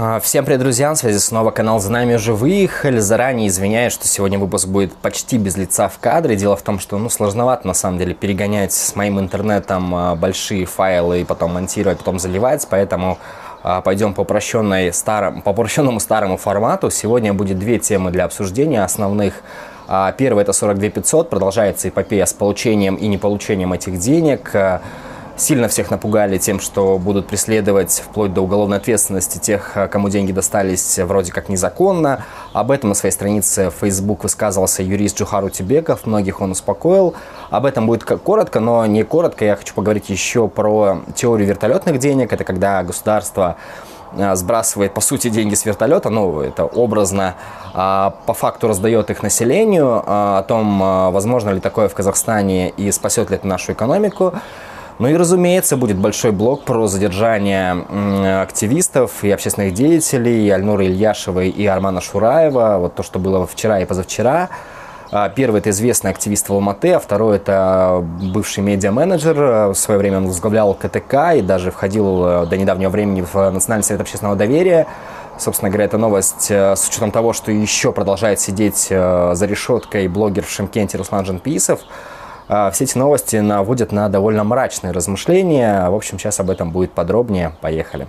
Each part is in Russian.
А, всем привет, друзья! На связи снова канал «За нами уже выехали». Заранее извиняюсь, что сегодня выпуск будет почти без лица в кадре. Дело в том, что ну, сложновато на самом деле перегонять с моим интернетом а, большие файлы и потом монтировать, потом заливать, поэтому а, пойдем по, упрощенной старом, по упрощенному старому формату. Сегодня будет две темы для обсуждения основных. Первый это 42 500, продолжается эпопея с получением и неполучением этих денег сильно всех напугали тем, что будут преследовать вплоть до уголовной ответственности тех, э, кому деньги достались вроде как незаконно. Об этом на своей странице Facebook высказывался юрист Джухару Тибеков, многих он успокоил. Об этом будет коротко, но не коротко. Я хочу поговорить еще про теорию вертолетных денег. Это когда государство э, сбрасывает, по сути, деньги с вертолета, ну, это образно, а по факту раздает их населению, а о том, возможно ли такое в Казахстане и спасет ли это нашу экономику. Ну и, разумеется, будет большой блок про задержание активистов и общественных деятелей Альнуры Ильяшевой и Армана Шураева. Вот то, что было вчера и позавчера. А, первый – это известный активист в Алматы, а второй – это бывший медиа-менеджер. В свое время он возглавлял КТК и даже входил э, до недавнего времени в Национальный совет общественного доверия. Собственно говоря, эта новость э, с учетом того, что еще продолжает сидеть э, за решеткой блогер в Шимкенте Руслан Жанписов. А, все эти новости наводят на довольно мрачные размышления. В общем, сейчас об этом будет подробнее. Поехали.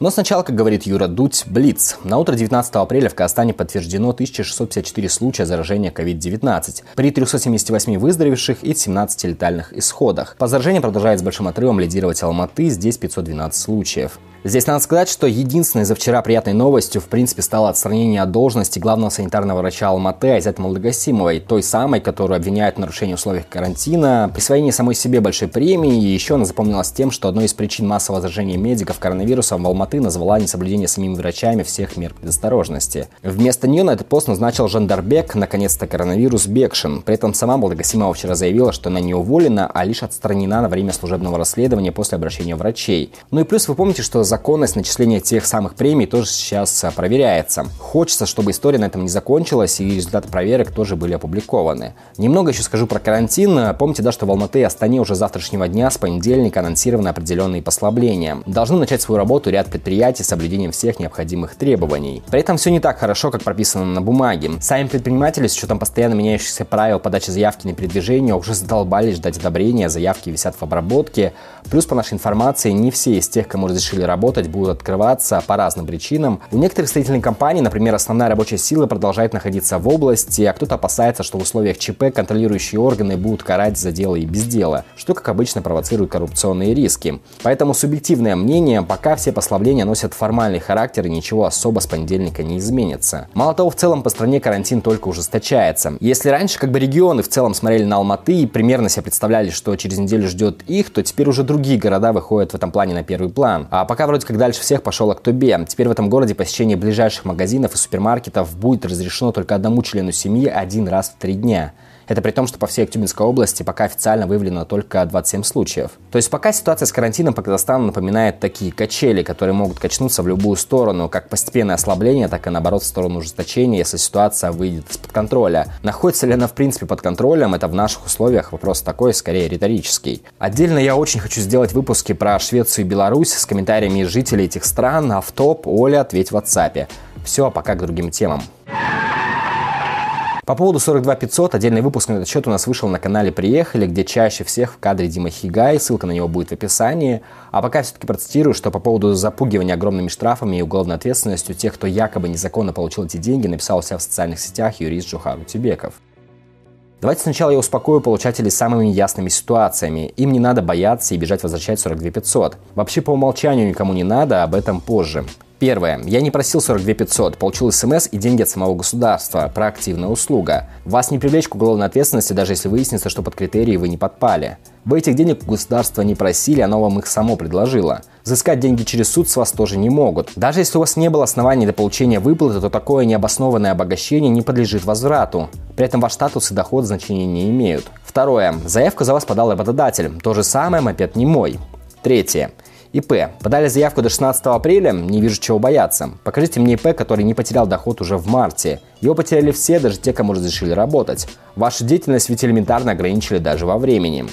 Но сначала, как говорит Юра Дудь, Блиц. На утро 19 апреля в Казахстане подтверждено 1654 случая заражения COVID-19, при 378 выздоровевших и 17 летальных исходах. По заражению продолжает с большим отрывом лидировать Алматы, здесь 512 случаев. Здесь надо сказать, что единственной за вчера приятной новостью, в принципе, стало отстранение от должности главного санитарного врача Алматы Айзат Молдогасимовой, той самой, которую обвиняют в нарушении условий карантина, присвоении самой себе большой премии, и еще она запомнилась тем, что одной из причин массового заражения медиков коронавирусом в Алматы назвала несоблюдение самими врачами всех мер предосторожности. Вместо нее на этот пост назначил Жандарбек, наконец-то коронавирус Бекшин. При этом сама Молдогасимова вчера заявила, что она не уволена, а лишь отстранена на время служебного расследования после обращения врачей. Ну и плюс вы помните, что законность начисления тех самых премий тоже сейчас а, проверяется. Хочется, чтобы история на этом не закончилась и результаты проверок тоже были опубликованы. Немного еще скажу про карантин. Помните, да, что в Алматы и Астане уже завтрашнего дня с понедельника анонсированы определенные послабления. Должны начать свою работу ряд предприятий с соблюдением всех необходимых требований. При этом все не так хорошо, как прописано на бумаге. Сами предприниматели с учетом постоянно меняющихся правил подачи заявки на передвижение уже задолбались ждать одобрения, заявки висят в обработке. Плюс, по нашей информации, не все из тех, кому разрешили работать, работать, будут открываться по разным причинам. У некоторых строительных компаний, например, основная рабочая сила продолжает находиться в области, а кто-то опасается, что в условиях ЧП контролирующие органы будут карать за дело и без дела, что, как обычно, провоцирует коррупционные риски. Поэтому субъективное мнение, пока все послабления носят формальный характер и ничего особо с понедельника не изменится. Мало того, в целом по стране карантин только ужесточается. Если раньше как бы регионы в целом смотрели на Алматы и примерно себе представляли, что через неделю ждет их, то теперь уже другие города выходят в этом плане на первый план. А пока вроде как дальше всех пошел Актубе. Теперь в этом городе посещение ближайших магазинов и супермаркетов будет разрешено только одному члену семьи один раз в три дня. Это при том, что по всей Актюбинской области пока официально выявлено только 27 случаев. То есть пока ситуация с карантином по Казахстану напоминает такие качели, которые могут качнуться в любую сторону, как постепенное ослабление, так и наоборот в сторону ужесточения, если ситуация выйдет из-под контроля. Находится ли она в принципе под контролем, это в наших условиях вопрос такой, скорее риторический. Отдельно я очень хочу сделать выпуски про Швецию и Беларусь с комментариями жителей этих стран, а в топ Оля ответь в WhatsApp. Все, пока к другим темам. По поводу 42 500 отдельный выпуск на этот счет у нас вышел на канале «Приехали», где чаще всех в кадре Дима Хигай, ссылка на него будет в описании. А пока все-таки процитирую, что по поводу запугивания огромными штрафами и уголовной ответственностью тех, кто якобы незаконно получил эти деньги, написал у себя в социальных сетях юрист Джухару Тибеков. Давайте сначала я успокою получателей самыми ясными ситуациями. Им не надо бояться и бежать возвращать 42 500. Вообще по умолчанию никому не надо, об этом позже. Первое. Я не просил 42 500, получил смс и деньги от самого государства. Проактивная услуга. Вас не привлечь к уголовной ответственности, даже если выяснится, что под критерии вы не подпали. Вы этих денег у государства не просили, оно вам их само предложило. Взыскать деньги через суд с вас тоже не могут. Даже если у вас не было оснований для получения выплаты, то такое необоснованное обогащение не подлежит возврату. При этом ваш статус и доход значения не имеют. Второе. Заявку за вас подал работодатель. То же самое, мопед не мой. Третье. ИП. Подали заявку до 16 апреля, не вижу чего бояться. Покажите мне ИП, который не потерял доход уже в марте. Его потеряли все, даже те, кому разрешили работать. Вашу деятельность ведь элементарно ограничили даже во времени.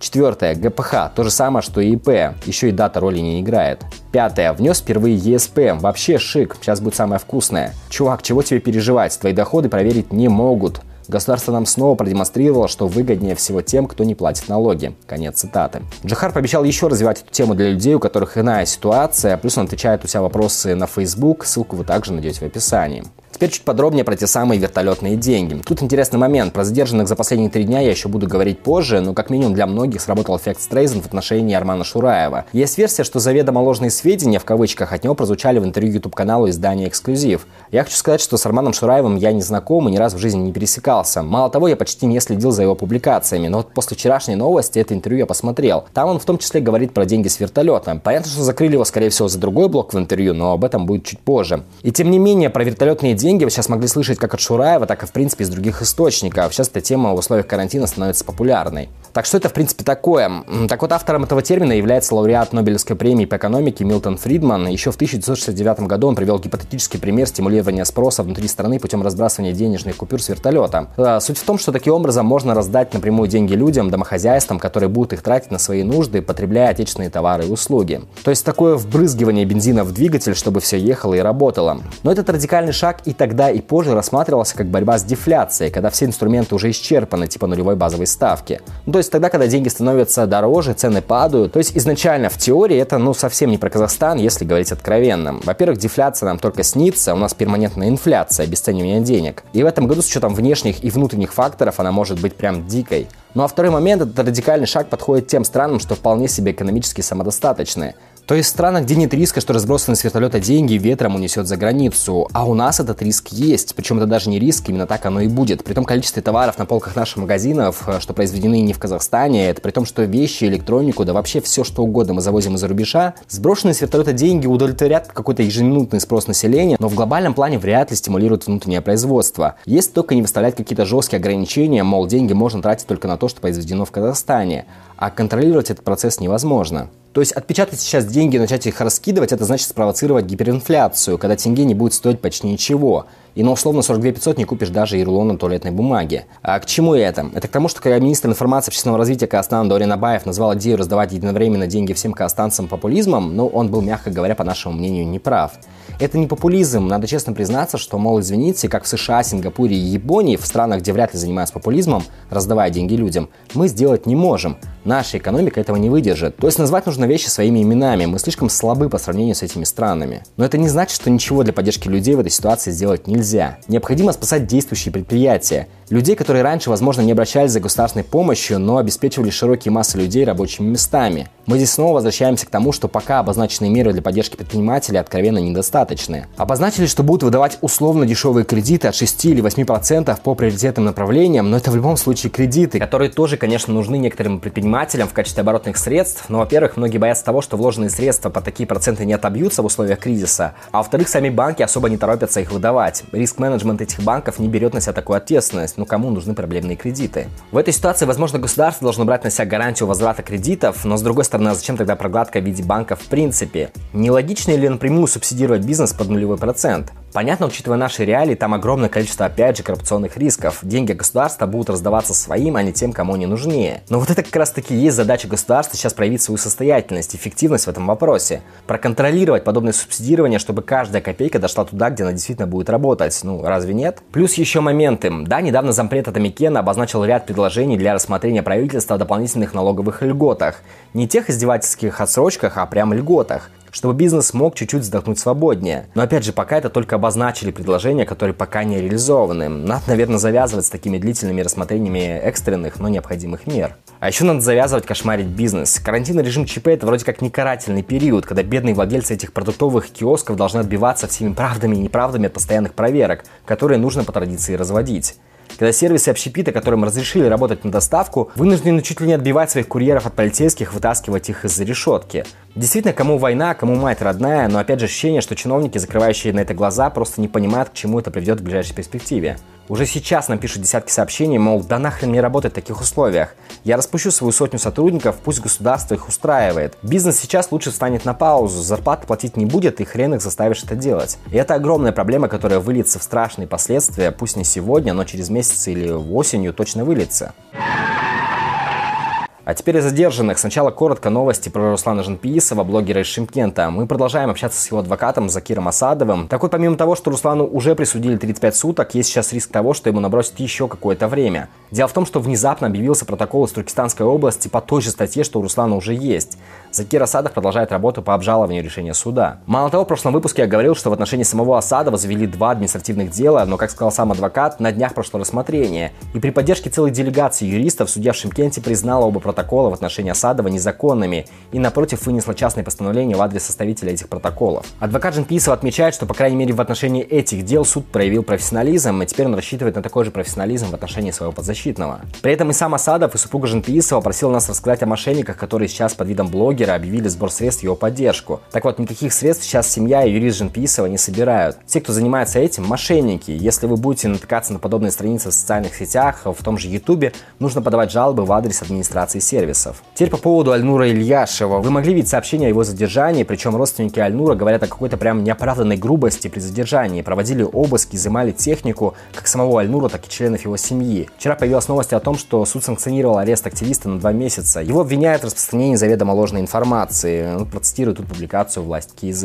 Четвертое. ГПХ. То же самое, что и ИП. Еще и дата роли не играет. Пятое. Внес впервые ЕСП. Вообще шик. Сейчас будет самое вкусное. Чувак, чего тебе переживать? Твои доходы проверить не могут. Государство нам снова продемонстрировало, что выгоднее всего тем, кто не платит налоги. Конец цитаты. Джахар пообещал еще развивать эту тему для людей, у которых иная ситуация, плюс он отвечает у себя вопросы на Facebook, ссылку вы также найдете в описании. Теперь чуть подробнее про те самые вертолетные деньги. Тут интересный момент. Про задержанных за последние три дня я еще буду говорить позже, но как минимум для многих сработал эффект Стрейзен в отношении Армана Шураева. Есть версия, что заведомо ложные сведения, в кавычках, от него прозвучали в интервью YouTube-каналу издания «Эксклюзив». Я хочу сказать, что с Арманом Шураевым я не знаком и ни разу в жизни не пересекался. Мало того, я почти не следил за его публикациями, но вот после вчерашней новости это интервью я посмотрел. Там он в том числе говорит про деньги с вертолета. Понятно, что закрыли его, скорее всего, за другой блок в интервью, но об этом будет чуть позже. И тем не менее, про вертолетные деньги вы сейчас могли слышать как от Шураева, так и, в принципе, из других источников. Сейчас эта тема в условиях карантина становится популярной. Так что это, в принципе, такое? Так вот, автором этого термина является лауреат Нобелевской премии по экономике Милтон Фридман. Еще в 1969 году он привел гипотетический пример стимулирования спроса внутри страны путем разбрасывания денежных купюр с вертолета. Э, суть в том, что таким образом можно раздать напрямую деньги людям, домохозяйствам, которые будут их тратить на свои нужды, потребляя отечественные товары и услуги. То есть такое вбрызгивание бензина в двигатель, чтобы все ехало и работало. Но этот радикальный шаг и тогда, и позже рассматривался как борьба с дефляцией, когда все инструменты уже исчерпаны, типа нулевой базовой ставки. Ну, то есть тогда, когда деньги становятся дороже, цены падают. То есть изначально в теории это ну совсем не про Казахстан, если говорить откровенно. Во-первых, дефляция нам только снится, у нас перманентная инфляция, обесценивание денег. И в этом году с учетом внешних и внутренних факторов она может быть прям дикой. Ну а второй момент, этот радикальный шаг подходит тем странам, что вполне себе экономически самодостаточные. То есть в странах, где нет риска, что разбросанные с вертолета деньги ветром унесет за границу. А у нас этот риск есть. Причем это даже не риск, именно так оно и будет. При том количестве товаров на полках наших магазинов, э, что произведены не в Казахстане, это при том, что вещи, электронику, да вообще все что угодно мы завозим из-за рубежа, сброшенные с вертолета деньги удовлетворят какой-то ежеминутный спрос населения, но в глобальном плане вряд ли стимулируют внутреннее производство. Если только не выставлять какие-то жесткие ограничения, мол, деньги можно тратить только на то, что произведено в Казахстане, а контролировать этот процесс невозможно. То есть отпечатать сейчас деньги и начать их раскидывать, это значит спровоцировать гиперинфляцию, когда тенге не будет стоить почти ничего. И на условно 42 500 не купишь даже и рулона туалетной бумаги. А к чему это? Это к тому, что когда министр информации общественного развития Казахстана Дорин Абаев назвал идею раздавать единовременно деньги всем казахстанцам популизмом, ну, он был, мягко говоря, по нашему мнению, неправ. Это не популизм, надо честно признаться, что, мол, извините, как в США, Сингапуре и Японии, в странах, где вряд ли занимаются популизмом, раздавая деньги людям, мы сделать не можем. Наша экономика этого не выдержит. То есть назвать нужно вещи своими именами. Мы слишком слабы по сравнению с этими странами. Но это не значит, что ничего для поддержки людей в этой ситуации сделать нельзя. Необходимо спасать действующие предприятия. Людей, которые раньше, возможно, не обращались за государственной помощью, но обеспечивали широкие массы людей рабочими местами. Мы здесь снова возвращаемся к тому, что пока обозначенные меры для поддержки предпринимателей откровенно недостаточны. Обозначили, что будут выдавать условно дешевые кредиты от 6 или 8% по приоритетным направлениям, но это в любом случае кредиты, которые тоже, конечно, нужны некоторым предпринимателям в качестве оборотных средств. Но, во-первых, многие боятся того, что вложенные средства по такие проценты не отобьются в условиях кризиса, а во-вторых, сами банки особо не торопятся их выдавать. Риск-менеджмент этих банков не берет на себя такую ответственность, ну кому нужны проблемные кредиты. В этой ситуации, возможно, государство должно брать на себя гарантию возврата кредитов, но с другой стороны, а зачем тогда прогладка в виде банка в принципе? Нелогично ли напрямую субсидировать бизнес под нулевой процент? Понятно, учитывая наши реалии, там огромное количество, опять же, коррупционных рисков. Деньги государства будут раздаваться своим, а не тем, кому они нужнее. Но вот это как раз таки есть задача государства сейчас проявить свою состоятельность, эффективность в этом вопросе. Проконтролировать подобное субсидирование, чтобы каждая копейка дошла туда, где она действительно будет работать. Ну, разве нет? Плюс еще моменты. Да, недавно зампред Атамикена обозначил ряд предложений для рассмотрения правительства о дополнительных налоговых льготах. Не тех издевательских отсрочках, а прям льготах чтобы бизнес мог чуть-чуть вздохнуть свободнее. Но опять же, пока это только обозначили предложения, которые пока не реализованы. Надо, наверное, завязывать с такими длительными рассмотрениями экстренных, но необходимых мер. А еще надо завязывать кошмарить бизнес. Карантинный режим ЧП это вроде как не карательный период, когда бедные владельцы этих продуктовых киосков должны отбиваться всеми правдами и неправдами от постоянных проверок, которые нужно по традиции разводить когда сервисы общепита, которым разрешили работать на доставку, вынуждены чуть ли не отбивать своих курьеров от полицейских, вытаскивать их из-за решетки. Действительно, кому война, кому мать родная, но опять же ощущение, что чиновники, закрывающие на это глаза, просто не понимают, к чему это приведет в ближайшей перспективе. Уже сейчас нам пишут десятки сообщений, мол, да нахрен мне работать в таких условиях. Я распущу свою сотню сотрудников, пусть государство их устраивает. Бизнес сейчас лучше встанет на паузу, зарплаты платить не будет, и хрен их заставишь это делать. И это огромная проблема, которая выльется в страшные последствия, пусть не сегодня, но через месяц или осенью точно выльется. А теперь о задержанных. Сначала коротко новости про Руслана Жанпиисова, блогера из Шимкента. Мы продолжаем общаться с его адвокатом Закиром Асадовым. Так вот, помимо того, что Руслану уже присудили 35 суток, есть сейчас риск того, что ему набросят еще какое-то время. Дело в том, что внезапно объявился протокол из Туркестанской области по той же статье, что у Руслана уже есть. Закир Асадов продолжает работу по обжалованию решения суда. Мало того, в прошлом выпуске я говорил, что в отношении самого Асадова завели два административных дела, но, как сказал сам адвокат, на днях прошло рассмотрение. И при поддержке целой делегации юристов судья в Шимкенте признала оба протокола в отношении Асадова незаконными и, напротив, вынесла частное постановление в адрес составителя этих протоколов. Адвокат Джинписов отмечает, что, по крайней мере, в отношении этих дел суд проявил профессионализм, и теперь он рассчитывает на такой же профессионализм в отношении своего подзащитного. При этом и сам Асадов, и супруга Женпиисова просил нас рассказать о мошенниках, которые сейчас под видом блогера объявили сбор средств в его поддержку. Так вот, никаких средств сейчас семья и юрист Женпиисова не собирают. Те, кто занимается этим, мошенники. Если вы будете натыкаться на подобные страницы в социальных сетях, в том же Ютубе, нужно подавать жалобы в адрес администрации сервисов. Теперь по поводу Альнура Ильяшева. Вы могли видеть сообщение о его задержании, причем родственники Альнура говорят о какой-то прям неоправданной грубости при задержании. Проводили обыски, изымали технику, как самого Альнура, так и членов его семьи. Вчера появилась новость о том, что суд санкционировал арест активиста на два месяца. Его обвиняют в распространении заведомо ложной информации. Ну, процитирую тут публикацию «Власть КИЗ».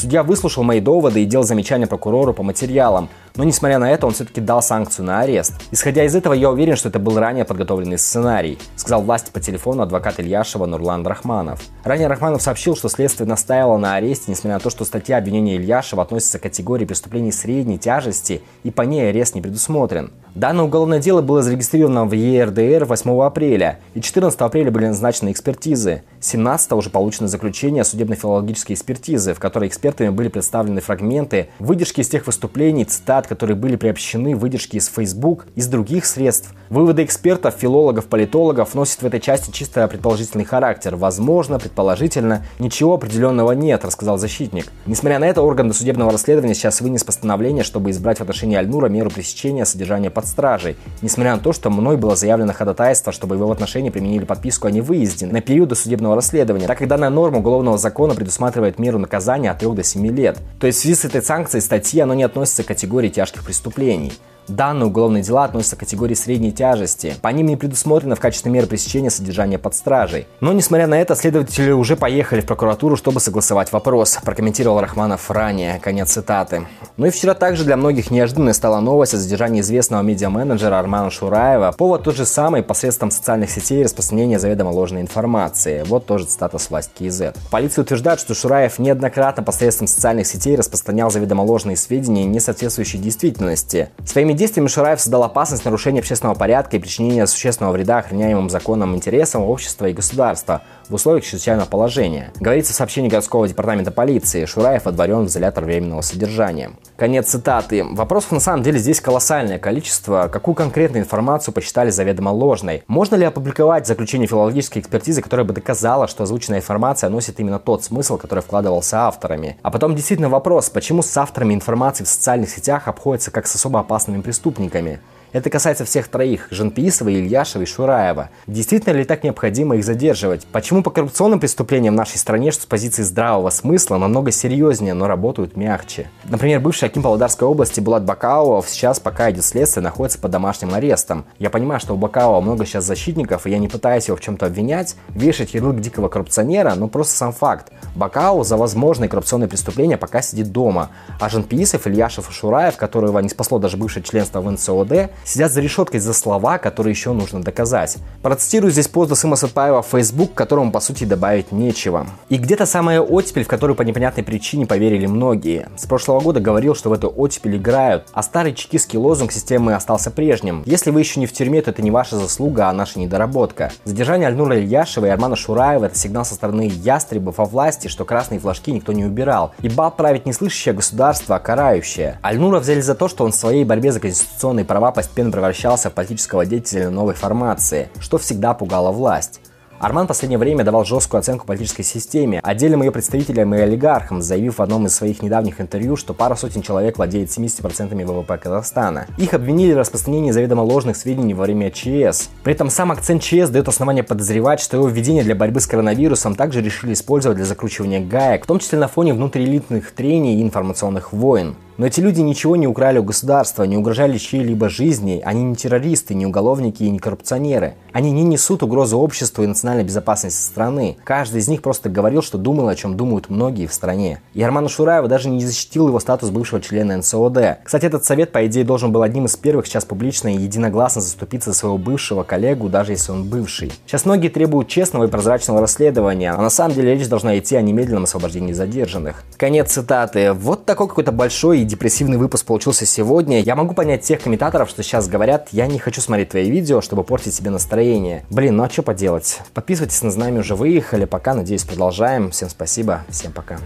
Судья выслушал мои доводы и делал замечания прокурору по материалам, но несмотря на это он все-таки дал санкцию на арест. Исходя из этого, я уверен, что это был ранее подготовленный сценарий, сказал власти по телефону адвокат Ильяшева Нурлан Рахманов. Ранее Рахманов сообщил, что следствие настаивало на аресте, несмотря на то, что статья обвинения Ильяшева относится к категории преступлений средней тяжести и по ней арест не предусмотрен. Данное уголовное дело было зарегистрировано в ЕРДР 8 апреля, и 14 апреля были назначены экспертизы. 17 уже получено заключение судебно-филологической экспертизы, в которой экспертами были представлены фрагменты, выдержки из тех выступлений, цитат, которые были приобщены, выдержки из Facebook, из других средств. Выводы экспертов, филологов, политологов носят в этой части чисто предположительный характер. Возможно, предположительно, ничего определенного нет, рассказал защитник. Несмотря на это, орган досудебного расследования сейчас вынес постановление, чтобы избрать в отношении Альнура меру пресечения содержания под стражей, несмотря на то, что мной было заявлено ходатайство, чтобы его в отношении применили подписку о невыезде на период досудебного расследования, так как данная норма уголовного закона предусматривает меру наказания от 3 до 7 лет. То есть в связи с этой санкцией статьи оно не относится к категории тяжких преступлений. Данные уголовные дела относятся к категории средней тяжести. По ним не предусмотрено в качестве меры пресечения содержания под стражей. Но, несмотря на это, следователи уже поехали в прокуратуру, чтобы согласовать вопрос, прокомментировал Рахманов ранее. Конец цитаты. Ну и вчера также для многих неожиданной стала новость о задержании известного медиа-менеджера Армана Шураева. Повод тот же самый посредством социальных сетей распространения заведомо ложной информации. Вот тоже цитата с власть КИЗ. Полиция утверждает, что Шураев неоднократно посредством социальных сетей распространял заведомо ложные сведения, не соответствующие действительности. Своими действиями Шураев создал опасность нарушения общественного порядка и причинения существенного вреда охраняемым законом интересам общества и государства в условиях чрезвычайного положения. Говорится в сообщении городского департамента полиции. Шураев отворен в изолятор временного содержания. Конец цитаты. Вопросов на самом деле здесь колоссальное количество. Какую конкретную информацию посчитали заведомо ложной? Можно ли опубликовать заключение филологической экспертизы, которая бы доказала, что озвученная информация носит именно тот смысл, который вкладывался авторами? А потом действительно вопрос, почему с авторами информации в социальных сетях обходятся как с особо опасными преступниками. Это касается всех троих – Жанпиисова, Ильяшева и Шураева. Действительно ли так необходимо их задерживать? Почему по коррупционным преступлениям в нашей стране, что с позиции здравого смысла, намного серьезнее, но работают мягче? Например, бывший Аким Павлодарской области Булат Бакаова сейчас, пока идет следствие, находится под домашним арестом. Я понимаю, что у Бакаова много сейчас защитников, и я не пытаюсь его в чем-то обвинять, вешать ярлык дикого коррупционера, но просто сам факт. Бакау за возможные коррупционные преступления пока сидит дома, а Жанпиисов, Ильяшев и Шураев, которого не спасло даже бывшее членство в НСОД, сидят за решеткой за слова, которые еще нужно доказать. Процитирую здесь пост Досыма Сатпаева в Facebook, которому по сути добавить нечего. И где-то самая оттепель, в которую по непонятной причине поверили многие. С прошлого года говорил, что в эту оттепель играют, а старый чекистский лозунг системы остался прежним. Если вы еще не в тюрьме, то это не ваша заслуга, а наша недоработка. Задержание Альнура Ильяшева и Армана Шураева – это сигнал со стороны ястребов во власти, что красные флажки никто не убирал. Ибо править не слышащее государство, а карающее. Альнура взяли за то, что он в своей борьбе за конституционные права постепенно превращался в политического деятеля новой формации, что всегда пугало власть. Арман в последнее время давал жесткую оценку политической системе, отдельным ее представителям и олигархам, заявив в одном из своих недавних интервью, что пара сотен человек владеет 70% ВВП Казахстана. Их обвинили в распространении заведомо ложных сведений во время ЧС. При этом сам акцент ЧС дает основание подозревать, что его введение для борьбы с коронавирусом также решили использовать для закручивания гаек, в том числе на фоне внутриэлитных трений и информационных войн. Но эти люди ничего не украли у государства, не угрожали чьей-либо жизни, они не террористы, не уголовники и не коррупционеры. Они не несут угрозы обществу и национальной безопасности страны. Каждый из них просто говорил, что думал, о чем думают многие в стране. И Арману Шураева даже не защитил его статус бывшего члена НСОД. Кстати, этот совет, по идее, должен был одним из первых сейчас публично и единогласно заступиться за своего бывшего коллегу, даже если он бывший. Сейчас многие требуют честного и прозрачного расследования, а на самом деле речь должна идти о немедленном освобождении задержанных. Конец цитаты. Вот такой какой-то большой и депрессивный выпуск получился сегодня. Я могу понять тех комментаторов, что сейчас говорят, я не хочу смотреть твои видео, чтобы портить себе настроение. Блин, ну а что поделать? Подписывайтесь на знамя уже выехали. Пока, надеюсь, продолжаем. Всем спасибо, всем пока.